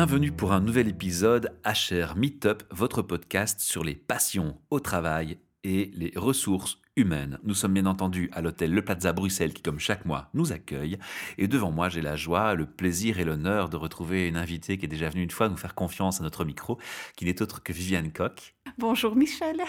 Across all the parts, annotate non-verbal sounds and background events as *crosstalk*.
Bienvenue pour un nouvel épisode HR Meetup, votre podcast sur les passions au travail et les ressources humaines. Nous sommes bien entendu à l'hôtel Le Plaza Bruxelles qui, comme chaque mois, nous accueille. Et devant moi, j'ai la joie, le plaisir et l'honneur de retrouver une invitée qui est déjà venue une fois nous faire confiance à notre micro, qui n'est autre que Viviane Coq. Bonjour Michel.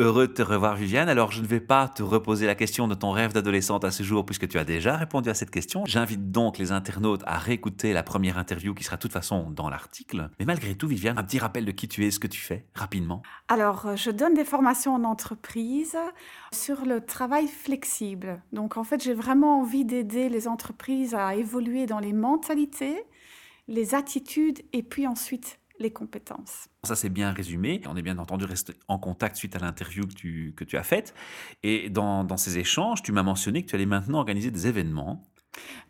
Heureux de te revoir, Viviane. Alors, je ne vais pas te reposer la question de ton rêve d'adolescente à ce jour, puisque tu as déjà répondu à cette question. J'invite donc les internautes à réécouter la première interview qui sera de toute façon dans l'article. Mais malgré tout, Viviane, un petit rappel de qui tu es, ce que tu fais, rapidement. Alors, euh, je donne des formations en entreprise sur le travail flexible. Donc, en fait, j'ai vraiment envie d'aider les entreprises à évoluer dans les mentalités, les attitudes et puis ensuite les compétences. Ça, c'est bien résumé. On est bien entendu resté en contact suite à l'interview que tu, que tu as faite. Et dans, dans ces échanges, tu m'as mentionné que tu allais maintenant organiser des événements.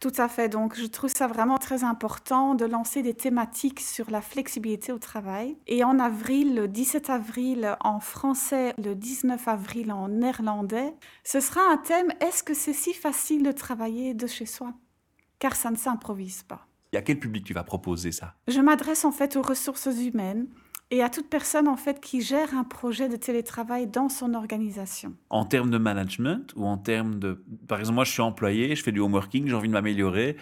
Tout à fait. Donc, je trouve ça vraiment très important de lancer des thématiques sur la flexibilité au travail. Et en avril, le 17 avril en français, le 19 avril en néerlandais, ce sera un thème Est-ce que c'est si facile de travailler de chez soi? Car ça ne s'improvise pas. Et à quel public tu vas proposer ça? Je m'adresse en fait aux ressources humaines et à toute personne en fait qui gère un projet de télétravail dans son organisation. En termes de management ou en termes de... Par exemple, moi je suis employé, je fais du home working, j'ai envie de m'améliorer.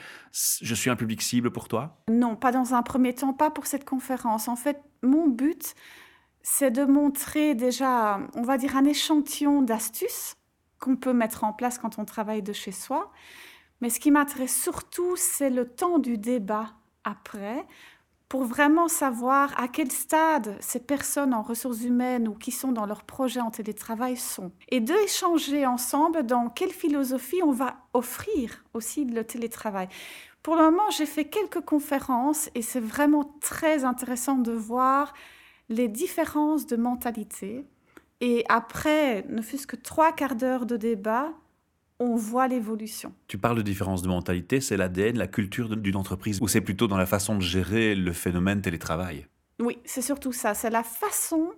Je suis un public cible pour toi? Non, pas dans un premier temps, pas pour cette conférence. En fait, mon but, c'est de montrer déjà, on va dire, un échantillon d'astuces qu'on peut mettre en place quand on travaille de chez soi mais ce qui m'intéresse surtout, c'est le temps du débat après, pour vraiment savoir à quel stade ces personnes en ressources humaines ou qui sont dans leur projet en télétravail sont. Et d'échanger ensemble dans quelle philosophie on va offrir aussi le télétravail. Pour le moment, j'ai fait quelques conférences et c'est vraiment très intéressant de voir les différences de mentalité. Et après, ne fût-ce que trois quarts d'heure de débat, on voit l'évolution. Tu parles de différence de mentalité, c'est l'ADN, la culture d'une entreprise, ou c'est plutôt dans la façon de gérer le phénomène télétravail? Oui, c'est surtout ça. C'est la façon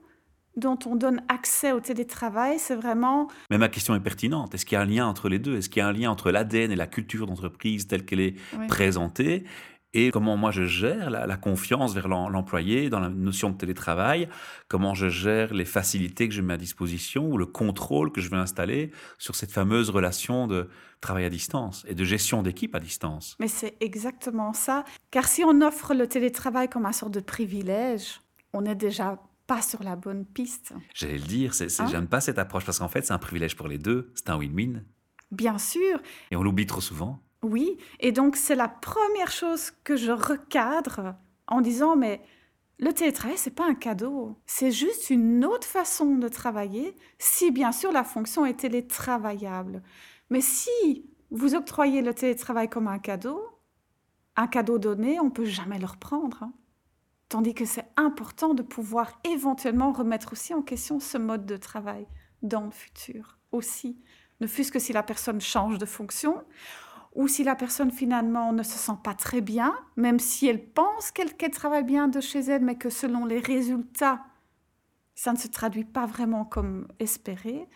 dont on donne accès au télétravail, c'est vraiment... Mais ma question est pertinente. Est-ce qu'il y a un lien entre les deux? Est-ce qu'il y a un lien entre l'ADN et la culture d'entreprise telle qu'elle est présentée? Et comment moi je gère la, confiance vers l'employé dans la notion de télétravail, comment je gère les facilités que je mets à disposition ou le contrôle que je veux installer sur cette fameuse relation de travail à distance et de gestion d'équipe à distance. Mais c'est exactement ça, car si on offre le télétravail comme un sort de privilège, on n'est déjà pas sur la bonne piste. J'allais le dire, c'est, hein? j'aime pas cette approche parce qu'en fait c'est un privilège pour les deux, c'est un win-win. Bien sûr. Et on l'oublie trop souvent. Oui, et donc c'est la première chose que je recadre en disant mais le télétravail c'est pas un cadeau, c'est juste une autre façon de travailler si bien sûr la fonction est télétravaillable. Mais si vous octroyez le télétravail comme un cadeau, un cadeau donné, on peut jamais le reprendre. Hein. Tandis que c'est important de pouvoir éventuellement remettre aussi en question ce mode de travail dans le futur aussi. Ne fût-ce que si la personne change de fonction ou si la personne finalement ne se sent pas très bien, même si elle pense qu'elle travaille bien de chez elle, mais que selon les résultats, ça ne se traduit pas vraiment comme espéré,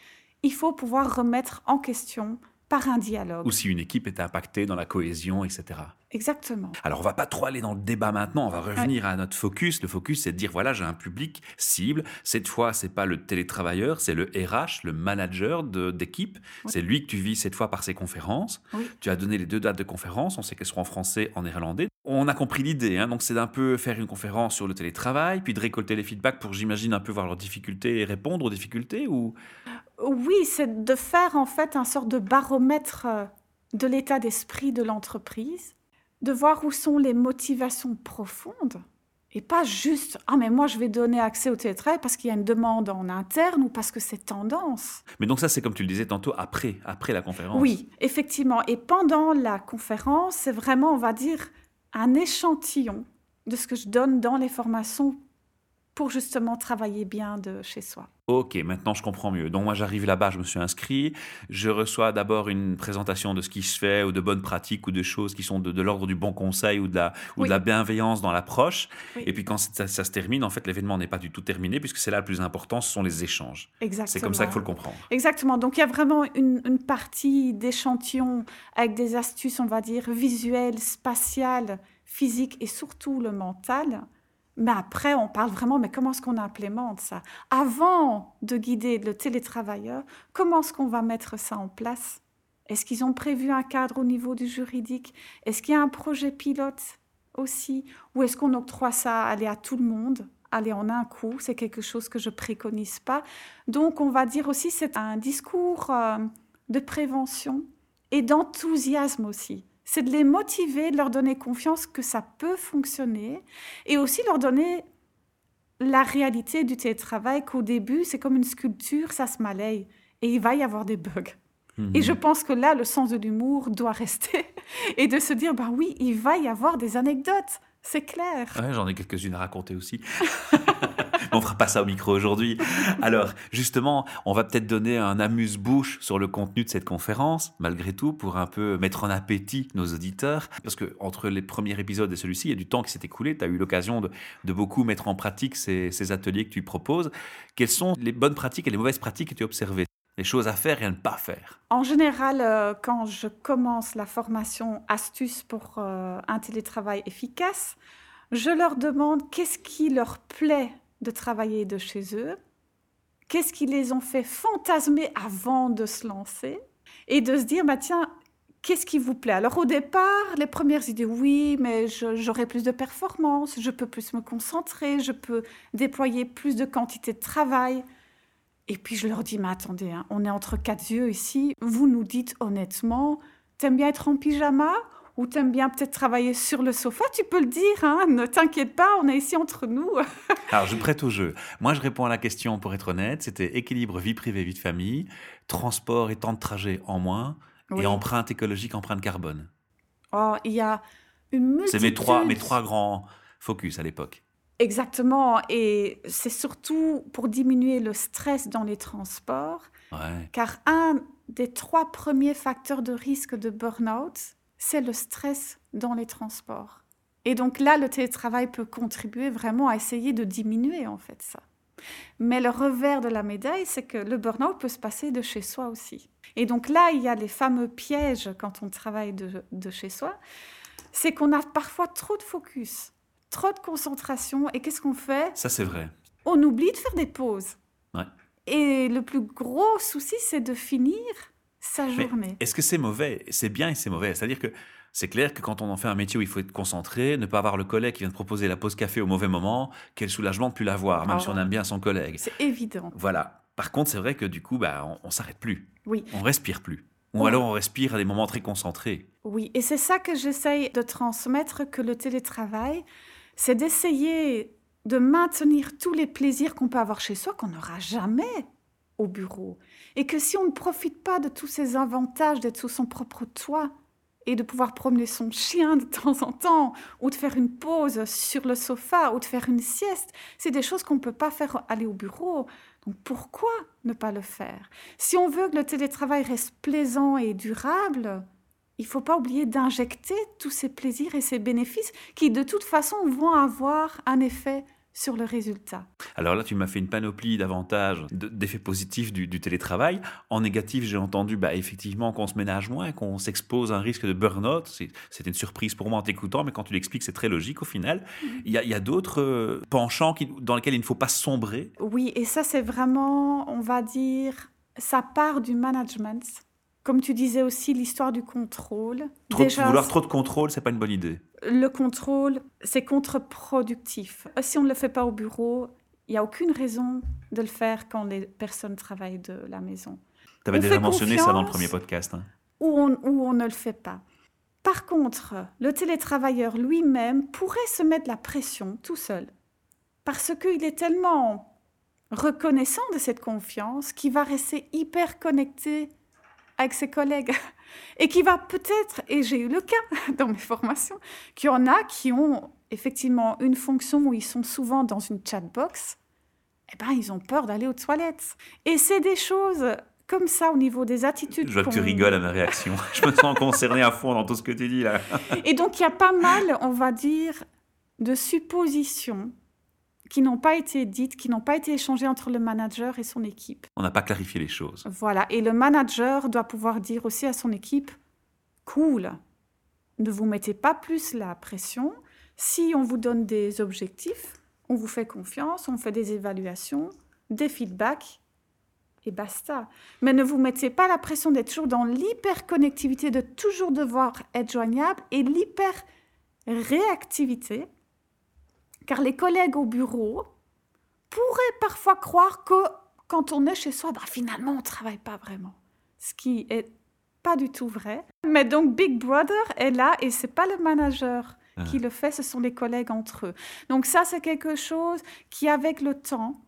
il faut pouvoir remettre en question par un dialogue. Ou si une équipe est impactée dans la cohésion, etc. Exactement. Alors, on va pas trop aller dans le débat maintenant, on va revenir à notre focus. Le focus, c'est de dire, voilà, j'ai un public cible. Cette fois, c'est pas le télétravailleur, c'est le RH, le manager d'équipe. C'est lui que tu vis cette fois par ses conférences. Tu as donné les deux dates de conférence, on sait qu'elles seront en français, en néerlandais. On a compris l'idée, hein. donc c'est d'un peu faire une conférence sur le télétravail, puis de récolter les feedbacks pour, j'imagine, un peu voir leurs difficultés et répondre aux difficultés ou... Oui, c'est de faire en fait un sort de baromètre euh, de l'état d'esprit de l'entreprise de voir où sont les motivations profondes et pas juste ah mais moi je vais donner accès au télétravail parce qu'il y a une demande en interne ou parce que c'est tendance. Mais donc ça c'est comme tu le disais tantôt après après la conférence. Oui, effectivement et pendant la conférence, c'est vraiment on va dire un échantillon de ce que je donne dans les formations pour justement travailler bien de chez soi. Ok, maintenant je comprends mieux. Donc moi j'arrive là-bas, je me suis inscrit, je reçois d'abord une présentation de ce qui se fait ou de bonnes pratiques ou de choses qui sont de, l'ordre du bon conseil ou de la, ou de la bienveillance dans l'approche. Et puis quand ça, se termine, en fait l'événement n'est pas du tout terminé puisque c'est là le plus important, ce sont les échanges. Exactement. C'est comme ça qu'il faut le comprendre. Exactement. Donc il y a vraiment une, une partie d'échantillon avec des astuces, on va dire, visuelles, spatiales physique et surtout le mental. Mais après, on parle vraiment, mais comment est-ce qu'on implémente ça? Avant de guider le télétravailleur, comment est-ce qu'on va mettre ça en place? Est-ce qu'ils ont prévu un cadre au niveau du juridique? Est-ce qu'il y a un projet pilote aussi? Ou est-ce qu'on octroie ça aller à tout le monde? Aller en un coup, c'est quelque chose que je préconise pas. Donc, on va dire aussi, c'est un discours euh, de prévention et d'enthousiasme aussi c'est de les motiver, de leur donner confiance que ça peut fonctionner et aussi leur donner la réalité du télétravail qu'au début, c'est comme une sculpture, ça se malaye et il va y avoir des bugs. Mhm. Et je pense que là, le sens de l'humour doit rester *laughs* et de se dire, bah oui, il va y avoir des anecdotes, c'est clair. Ouais, j'en ai quelques-unes à raconter aussi. *laughs* *laughs* on fera pas ça au micro aujourd'hui. Alors, justement, on va peut-être donner un amuse-bouche sur le contenu de cette conférence, malgré tout, pour un peu mettre en appétit nos auditeurs. Parce que entre les premiers épisodes et celui-ci, il y a du temps qui s'est écoulé. Tu as eu l'occasion de, beaucoup mettre en pratique ces, ateliers que tu proposes. Quelles sont les bonnes pratiques et les mauvaises pratiques que tu as observées? Les choses à faire et à ne pas faire En général, euh, quand je commence la formation astuces pour euh, un télétravail efficace, je leur demande qu'est-ce qui leur plaît de travailler de chez eux, qu'est-ce qui les ont fait fantasmer avant de se lancer et de se dire, bah tiens, qu'est-ce qui vous plaît? Alors au départ, les premières idées, oui, mais j'aurai plus de performance, je peux plus me concentrer, je peux déployer plus de quantité de travail. Et puis je leur dis, mais attendez, hein, on est entre quatre yeux ici, vous nous dites honnêtement, t'aimes bien être en pyjama? Ou t'aimes bien peut-être travailler sur le sofa, tu peux le dire, hein, ne t'inquiète pas, on est ici entre nous. *laughs* Alors je prête au jeu. Moi je réponds à la question pour être honnête, c'était équilibre vie privée, vie de famille, transport et temps de trajet en moins, et empreinte écologique, empreinte carbone. Oh, il y a une multitude... C'est mes trois, mes trois grands focus à l'époque. Exactement, et c'est surtout pour diminuer le stress dans les transports, car un des trois premiers facteurs de risque de burn-out, c'est le stress dans les transports. Et donc là, le télétravail peut contribuer vraiment à essayer de diminuer en fait ça. Mais le revers de la médaille, c'est que le burn-out peut se passer de chez soi aussi. Et donc là, il y a les fameux pièges quand on travaille de, de chez soi. C'est qu'on a parfois trop de focus, trop de concentration. Et qu'est-ce qu'on fait? Ça, c'est vrai. On oublie de faire des pauses. Ouais. Et le plus gros souci, c'est de finir sa journée. Est-ce que c'est mauvais? C'est bien et c'est mauvais. C'est-à-dire que c'est clair que quand on en fait un métier où il faut être concentré, ne pas avoir le collègue qui vient de proposer la pause café au mauvais moment, quel soulagement de plus l'avoir, même si on oh. aime bien son collègue. C'est évident. Voilà. Par contre, c'est vrai que du coup, bah, on, ne s'arrête plus. Oui. On respire plus. Ou alors on respire à des moments très concentrés. Oui, et c'est ça que j'essaye de transmettre que le télétravail, c'est d'essayer de maintenir tous les plaisirs qu'on peut avoir chez soi qu'on n'aura jamais au bureau. Et que si on ne profite pas de tous ces avantages d'être sous son propre toit et de pouvoir promener son chien de temps en temps, ou de faire une pause sur le sofa, ou de faire une sieste, c'est des choses qu'on ne peut pas faire aller au bureau. Donc pourquoi ne pas le faire? Si on veut que le télétravail reste plaisant et durable, il faut pas oublier d'injecter tous ces plaisirs et ces bénéfices qui de toute façon vont avoir un effet sur le résultat. Alors là, tu m'as fait une panoplie d'avantages, d'effets positifs du, télétravail. En négatif, j'ai entendu bah, effectivement qu'on se ménage moins, qu'on s'expose à un risque de burn-out. C'était une surprise pour moi en t'écoutant, mais quand tu l'expliques, c'est très logique au final. Mm-hmm. Il y a, d'autres euh, penchants dans lesquels il ne faut pas sombrer? Oui, et ça, c'est vraiment, on va dire, ça part du management. Comme tu disais aussi, l'histoire du contrôle. vouloir trop de contrôle, c'est pas une bonne idée. Le contrôle, c'est contre-productif. Si on ne le fait pas au bureau, il n'y a aucune raison de le faire quand les personnes travaillent de la maison. Tu avais déjà mentionné ça dans le premier podcast. Hein. Ou, on, ou on ne le fait pas. Par contre, le télétravailleur lui-même pourrait se mettre la pression tout seul. Parce qu'il est tellement reconnaissant de cette confiance qu'il va rester hyper connecté avec ses collègues *laughs* et qui va peut-être, et j'ai eu le cas *laughs* dans mes formations, qu'il y en a qui ont effectivement une fonction où ils sont souvent dans une chatbox, eh ben, ils ont peur d'aller aux toilettes. Et c'est des choses comme ça au niveau des attitudes. Je vois que tu rigoles à ma réaction. *laughs* Je me sens concerné à fond dans tout ce que tu dis là. et donc, il y a pas mal, on va dire, de suppositions qui n'ont pas été dites, qui n'ont pas été échangées entre le manager et son équipe. On n'a pas clarifié les choses. Voilà, et le manager doit pouvoir dire aussi à son équipe, cool, ne vous mettez pas plus la pression. Si on vous donne des objectifs, on vous fait confiance, on fait des évaluations, des feedbacks et basta. Mais ne vous mettez pas la pression d'être toujours dans l'hyperconnectivité, de toujours devoir être joignable et l'hyper-réactivité, car les collègues au bureau pourraient parfois croire que quand on est chez soi, bah, finalement, on ne travaille pas vraiment. Ce qui est pas du tout vrai. Mais donc Big Brother est là et c'est pas le manager ah. qui le fait, ce sont les collègues entre eux. Donc ça, c'est quelque chose qui, avec le temps,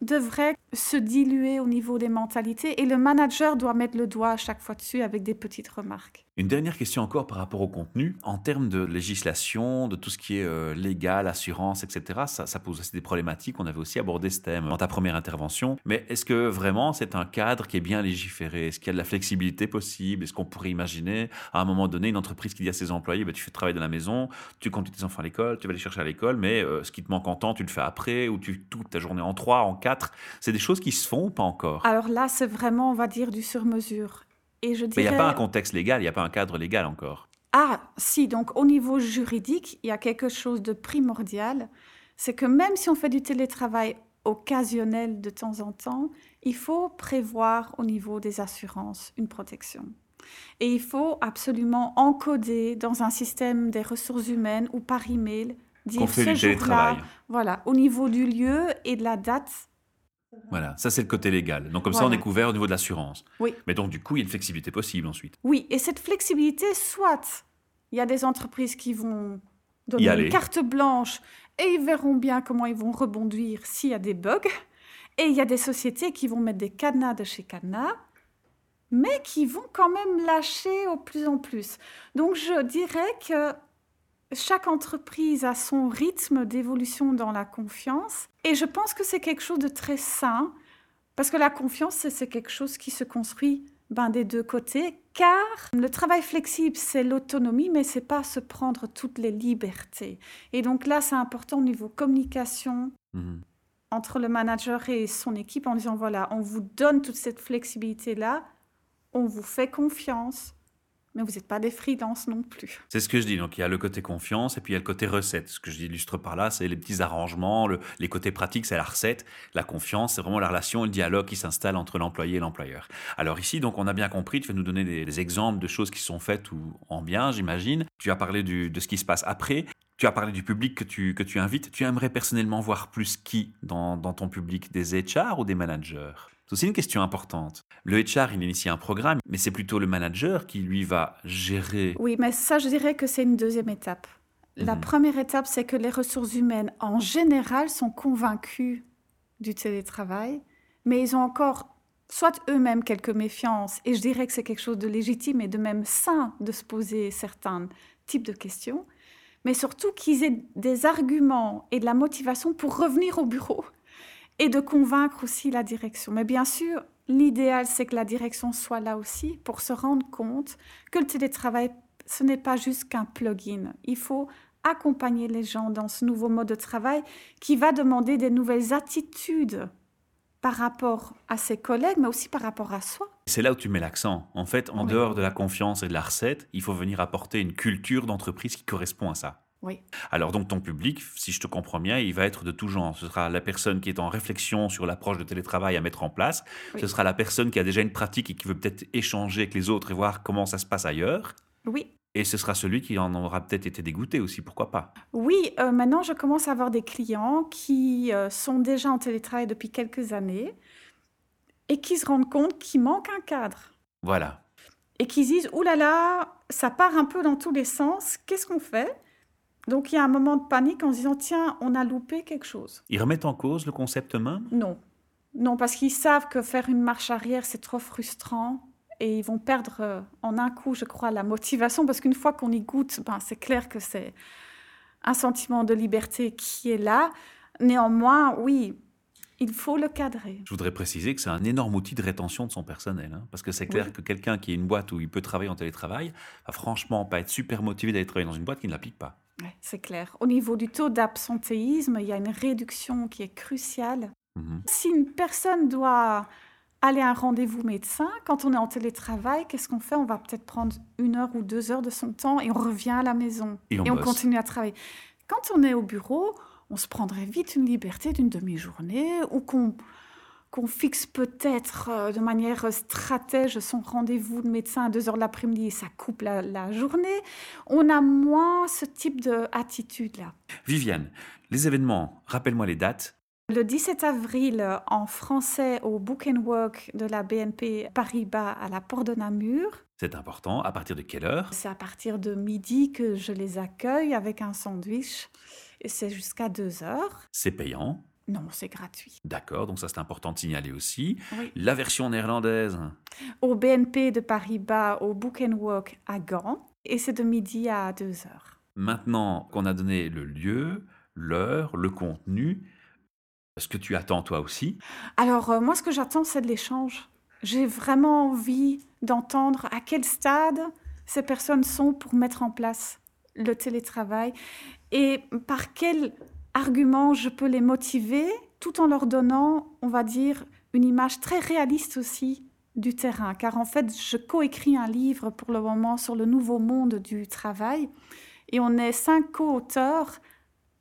devrait se diluer au niveau des mentalités et le manager doit mettre le doigt à chaque fois dessus avec des petites remarques. Une dernière question encore par rapport au contenu. En termes de législation, de tout ce qui est euh, légal, assurance, etc., ça, pose aussi des problématiques. On avait aussi abordé ce thème dans ta première intervention. Mais est-ce que vraiment c'est un cadre qui est bien légiféré? Est-ce qu'il y a de la flexibilité possible? Est-ce qu'on pourrait imaginer à un moment donné une entreprise qui dit à ses employés bah, Tu fais travailler de la maison, tu conduis tes enfants à l'école, tu vas les chercher à l'école, mais euh, ce qui te manque en temps, tu le fais après, ou tu toute ta journée en trois, en quatre? C'est des choses qui se font ou pas encore? Alors là, c'est vraiment, on va dire, du Mais il n'y a pas un contexte légal, il n'y a pas un cadre légal encore. Ah, si, donc au niveau juridique, il y a quelque chose de primordial. C'est que même si on fait du télétravail occasionnel de temps en temps, il faut prévoir au niveau des assurances une protection. Et il faut absolument encoder dans un système des ressources humaines ou par email dire ce jour-là, voilà, au niveau du lieu et de la date, voilà, ça c'est le côté légal. Donc comme ça, on est couvert au niveau de l'assurance. Oui. Mais donc du coup, il y a une flexibilité possible ensuite. Oui, et cette flexibilité, soit il y a des entreprises qui vont donner une carte blanche et ils verront bien comment ils vont rebondir s'il y a des bugs. Et il y a des sociétés qui vont mettre des cadenas de chez cadenas, mais qui vont quand même lâcher au plus en plus. Donc je dirais que chaque entreprise a son rythme d'évolution dans la confiance. Et je pense que c'est quelque chose de très sain, parce que la confiance, c'est quelque chose qui se construit ben, des deux côtés, car le travail flexible, c'est l'autonomie, mais c'est pas se prendre toutes les libertés. Et donc là, c'est important au niveau communication. Mhm. entre le manager et son équipe en disant, voilà, on vous donne toute cette flexibilité-là, on vous fait confiance, mais vous n'êtes pas des freelances non plus. C'est ce que je dis. Donc il y a le côté confiance et puis il y a le côté recette. Ce que je illustre par là, c'est les petits arrangements, les côtés pratiques, c'est la recette. La confiance, c'est vraiment la relation, le dialogue qui s'installe entre l'employé et l'employeur. Alors ici, donc on a bien compris, tu vas nous donner des, exemples de choses qui sont faites ou en bien, j'imagine. Tu as parlé de ce qui se passe après. Tu as parlé du public que tu, que tu invites. Tu aimerais personnellement voir plus qui dans, dans ton public? Des HR ou des managers? C'est aussi une question importante. Le HR, il initie un programme, mais c'est plutôt le manager qui, lui, va gérer. Oui, mais ça, je dirais que c'est une deuxième étape. La mhm. première étape, c'est que les ressources humaines, en général, sont convaincus du télétravail, mais ils ont encore soit eux-mêmes quelques méfiances, et je dirais que c'est quelque chose de légitime et de même sain de se poser certains types de questions, mais surtout qu'ils aient des arguments et de la motivation pour revenir au bureau et de convaincre aussi la direction. Mais bien sûr, l'idéal, c'est que la direction soit là aussi pour se rendre compte que le télétravail, ce n'est pas juste qu'un plugin. Il faut accompagner les gens dans ce nouveau mode de travail qui va demander des nouvelles attitudes par rapport à ses collègues, mais aussi par rapport à soi. C'est là où tu mets l'accent. En fait, en dehors de la confiance et de la recette, il faut venir apporter une culture d'entreprise qui correspond à ça. Oui. Alors donc ton public, si je te comprends bien, il va être de tout genre. Ce sera la personne qui est en réflexion sur l'approche de télétravail à mettre en place. Ce sera la personne qui a déjà une pratique et qui veut peut-être échanger avec les autres et voir comment ça se passe ailleurs. Oui. Et ce sera celui qui en aura peut-être été dégoûté aussi, pourquoi pas Oui, euh, maintenant je commence à avoir des clients qui euh, sont déjà en télétravail depuis quelques années et qui se rendent compte qu'il manque un cadre. Voilà. Et qui disent, oulala, là là, ça part un peu dans tous les sens, qu'est-ce qu'on fait? Donc il y a un moment de panique en se disant tiens, on a loupé quelque chose. Ils remettent en cause le concept même Non. Non, parce qu'ils savent que faire une marche arrière, c'est trop frustrant et ils vont perdre euh, en un coup, je crois, la motivation parce qu'une fois qu'on y goûte, ben, c'est clair que c'est un sentiment de liberté qui est là. Néanmoins, oui, il faut le cadrer. Je voudrais préciser que c'est un énorme outil de rétention de son personnel. Hein, parce que c'est clair que quelqu'un qui a une boîte où il peut travailler en télétravail va franchement pas être super motivé d'aller travailler dans une boîte qui ne l'applique pas. C'est clair. Au niveau du taux d'absentéisme, il y a une réduction qui est cruciale. Mhm. Si une personne doit aller à un rendez-vous médecin. Quand on est en télétravail, qu'est-ce qu'on fait? On va peut-être prendre une heure ou deux heures de son temps et on revient à la maison. Et on on bosse. continue à travailler. Quand on est au bureau, on se prendrait vite une liberté d'une demi-journée ou qu'on qu'on fixe peut-être euh, de manière stratège son rendez-vous de médecin à 2 heures de l'après-midi et ça coupe la, la journée. On a moins ce type d'attitude-là. Viviane, les événements, rappelle-moi les dates. Le 17 avril, euh, en français, au Book and Work de la BNP Paribas à la Porte de Namur. C'est important. À partir de quelle heure? C'est à partir de midi que je les accueille avec un sandwich. Et c'est jusqu'à 2 heures. C'est payant. Non, c'est gratuit. D'accord, donc ça c'est important de signaler aussi. Oui. La version néerlandaise, Au BNP de Paribas, au Book and Work à Gand. Et c'est de midi à 2 heures. maintenant qu'on a donné le lieu, l'heure, le contenu, ce que tu attends toi aussi, Alors, euh, moi, ce que j'attends, c'est de l'échange. J'ai vraiment envie d'entendre à quel stade ces personnes sont pour mettre en place le télétravail et par quel argument je peux les motiver tout en leur donnant, on va dire, une image très réaliste aussi du terrain. Car en fait, je coécris un livre pour le moment sur le nouveau monde du travail et on est cinq co-auteurs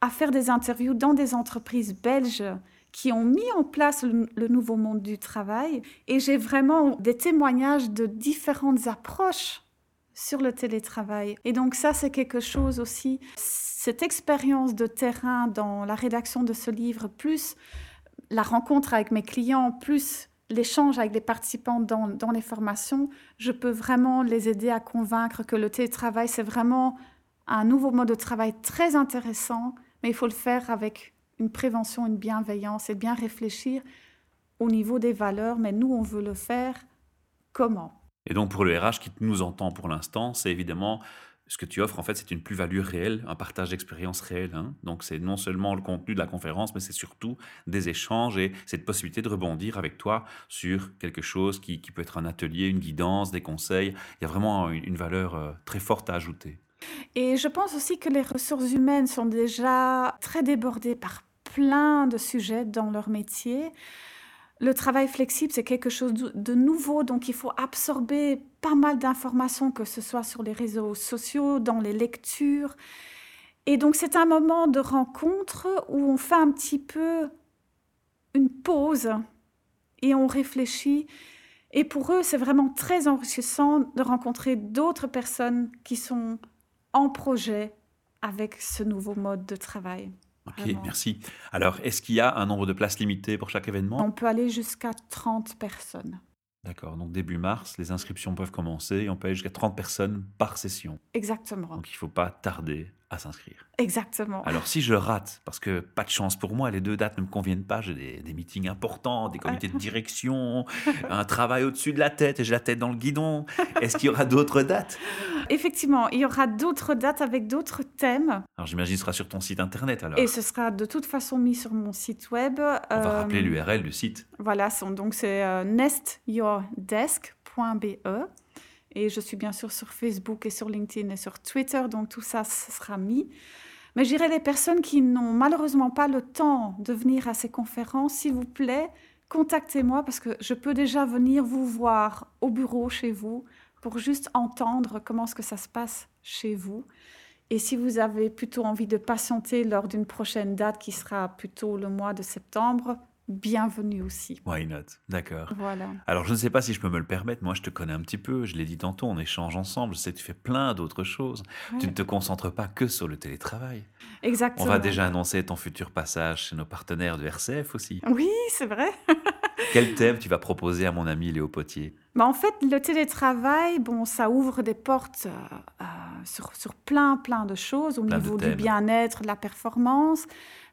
à faire des interviews dans des entreprises belges qui ont mis en place le, le nouveau monde du travail. Et j'ai vraiment des témoignages de différentes approches sur le télétravail. Et donc ça, c'est quelque chose aussi, cette expérience de terrain dans la rédaction de ce livre, plus la rencontre avec mes clients, plus l'échange avec les participants dans, les formations, je peux vraiment les aider à convaincre que le télétravail, c'est vraiment un nouveau mode de travail très intéressant, mais il faut le faire avec une prévention, une bienveillance et bien réfléchir au niveau des valeurs. Mais nous, on veut le faire comment? Et donc pour le RH qui nous entend pour l'instant, c'est évidemment ce que tu offres, en fait, c'est une plus-value réelle, un partage d'expérience réelle. hein. Donc c'est non seulement le contenu de la conférence, mais c'est surtout des échanges et cette possibilité de rebondir avec toi sur quelque chose qui, peut être un atelier, une guidance, des conseils. Il y a vraiment une, une valeur euh, très forte à ajouter. Et je pense aussi que les ressources humaines sont déjà très débordées par plein de sujets dans leur métier. Le travail flexible, c'est quelque chose de nouveau, donc il faut absorber pas mal d'informations, que ce soit sur les réseaux sociaux, dans les lectures. Et donc c'est un moment de rencontre où on fait un petit peu une pause et on réfléchit. Et pour eux, c'est vraiment très enrichissant de rencontrer d'autres personnes qui sont en projet avec ce nouveau mode de travail. Ok, Vraiment. merci. Alors, est-ce qu'il y a un nombre de places limité pour chaque événement? On peut aller jusqu'à 30 personnes. D'accord, donc début mars, les inscriptions peuvent commencer et on peut aller jusqu'à 30 personnes par session. Exactement. Donc il ne faut pas tarder à s'inscrire. Exactement. Alors si je rate, parce que pas de chance pour moi, les deux dates ne me conviennent pas, j'ai des, des meetings importants, des comités de direction, un travail au-dessus de la tête et j'ai la tête dans le guidon, est-ce qu'il y aura d'autres dates? Effectivement, il y aura d'autres dates avec d'autres thèmes Alors j'imagine que ce sera sur ton site internet alors. et ce sera de toute façon mis sur mon site web. On va Euh, rappeler l'URL du site. Voilà, donc c'est euh, nestyourdesk.be. Et je suis bien sûr sur Facebook et sur LinkedIn et sur Twitter, donc tout ça ce sera mis. Mais je dirais les personnes qui n'ont malheureusement pas le temps de venir à ces conférences, s'il vous plaît, contactez-moi parce que je peux déjà venir vous voir au bureau chez vous pour juste entendre comment est-ce que ça se passe chez vous. Et si vous avez plutôt envie de patienter lors d'une prochaine date qui sera plutôt le mois de septembre, bienvenue aussi. Why not? D'accord. Voilà. Alors je ne sais pas si je peux me le permettre, moi je te connais un petit peu, je l'ai dit tantôt, on échange ensemble, je sais que tu fais plein d'autres choses. Tu ne te concentres pas que sur le télétravail. On Exactement. va déjà annoncer ton futur passage chez nos partenaires de RCF aussi. Oui, c'est vrai. *laughs* Quel thème tu vas proposer à mon ami Léo Potier? Mais en fait, le télétravail, bon, ça ouvre des portes euh, sur, sur plein, plein de choses au Plein niveau du bien-être, de la performance,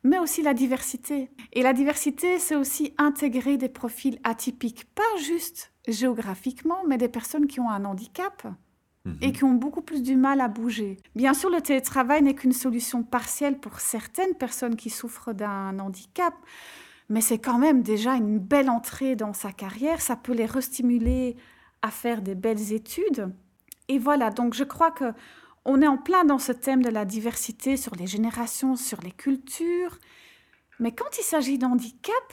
mais aussi la diversité. Et la diversité, c'est aussi intégrer des profils atypiques, pas juste géographiquement, mais des personnes qui ont un handicap Mhm. et qui ont beaucoup plus du mal à bouger. Bien sûr, le télétravail n'est qu'une solution partielle pour certaines personnes qui souffrent d'un handicap, mais c'est quand même déjà une belle entrée dans sa carrière. Ça peut les restimuler à faire des belles études. Et voilà, donc je crois que on est en plein dans ce thème de la diversité sur les générations, sur les cultures. Mais quand il s'agit d'handicap,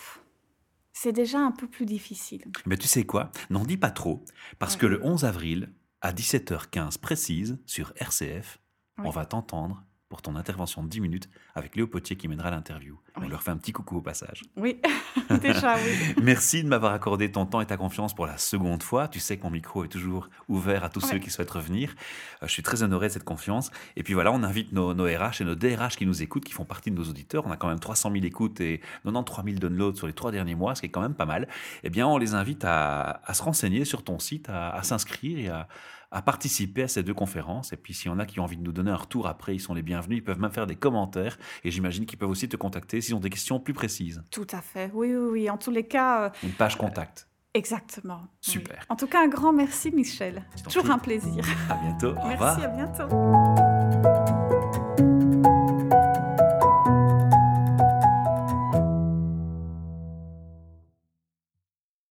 c'est déjà un peu plus difficile. Mais tu sais quoi? N'en dis pas trop, parce Ouais. que le 11 avril, à 17h15 précise, sur RCF, on va t'entendre pour ton intervention de 10 minutes avec Léo Potier qui mènera l'interview. On leur fait un petit coucou au passage. Oui, *laughs* déjà oui. *laughs* Merci de m'avoir accordé ton temps et ta confiance pour la seconde fois. Tu sais que mon micro est toujours ouvert à tous Ouais. ceux qui souhaitent revenir. Euh, Je suis très honoré de cette confiance. Et puis voilà, on invite nos, nos RH et nos DRH qui nous écoutent, qui font partie de nos auditeurs. On a quand même 300 000 écoutes et 93 000 downloads sur les trois derniers mois, ce qui est quand même pas mal. Eh bien, on les invite à, à se renseigner sur ton site, à, à s'inscrire et à, à participer à ces deux conférences. Et puis, s'il y en a qui ont envie de nous donner un retour après, ils sont les bienvenus. Ils peuvent même faire des commentaires. Et j'imagine qu'ils peuvent aussi te contacter s'ils ont des questions plus précises. Tout à fait. Oui, oui, oui. En tous les cas, euh, Une page contact. exactement. Oui. Super. En tout cas, un grand merci, Michel. Toujours prie. un plaisir. À bientôt. Au *laughs* Merci, revoir. à bientôt.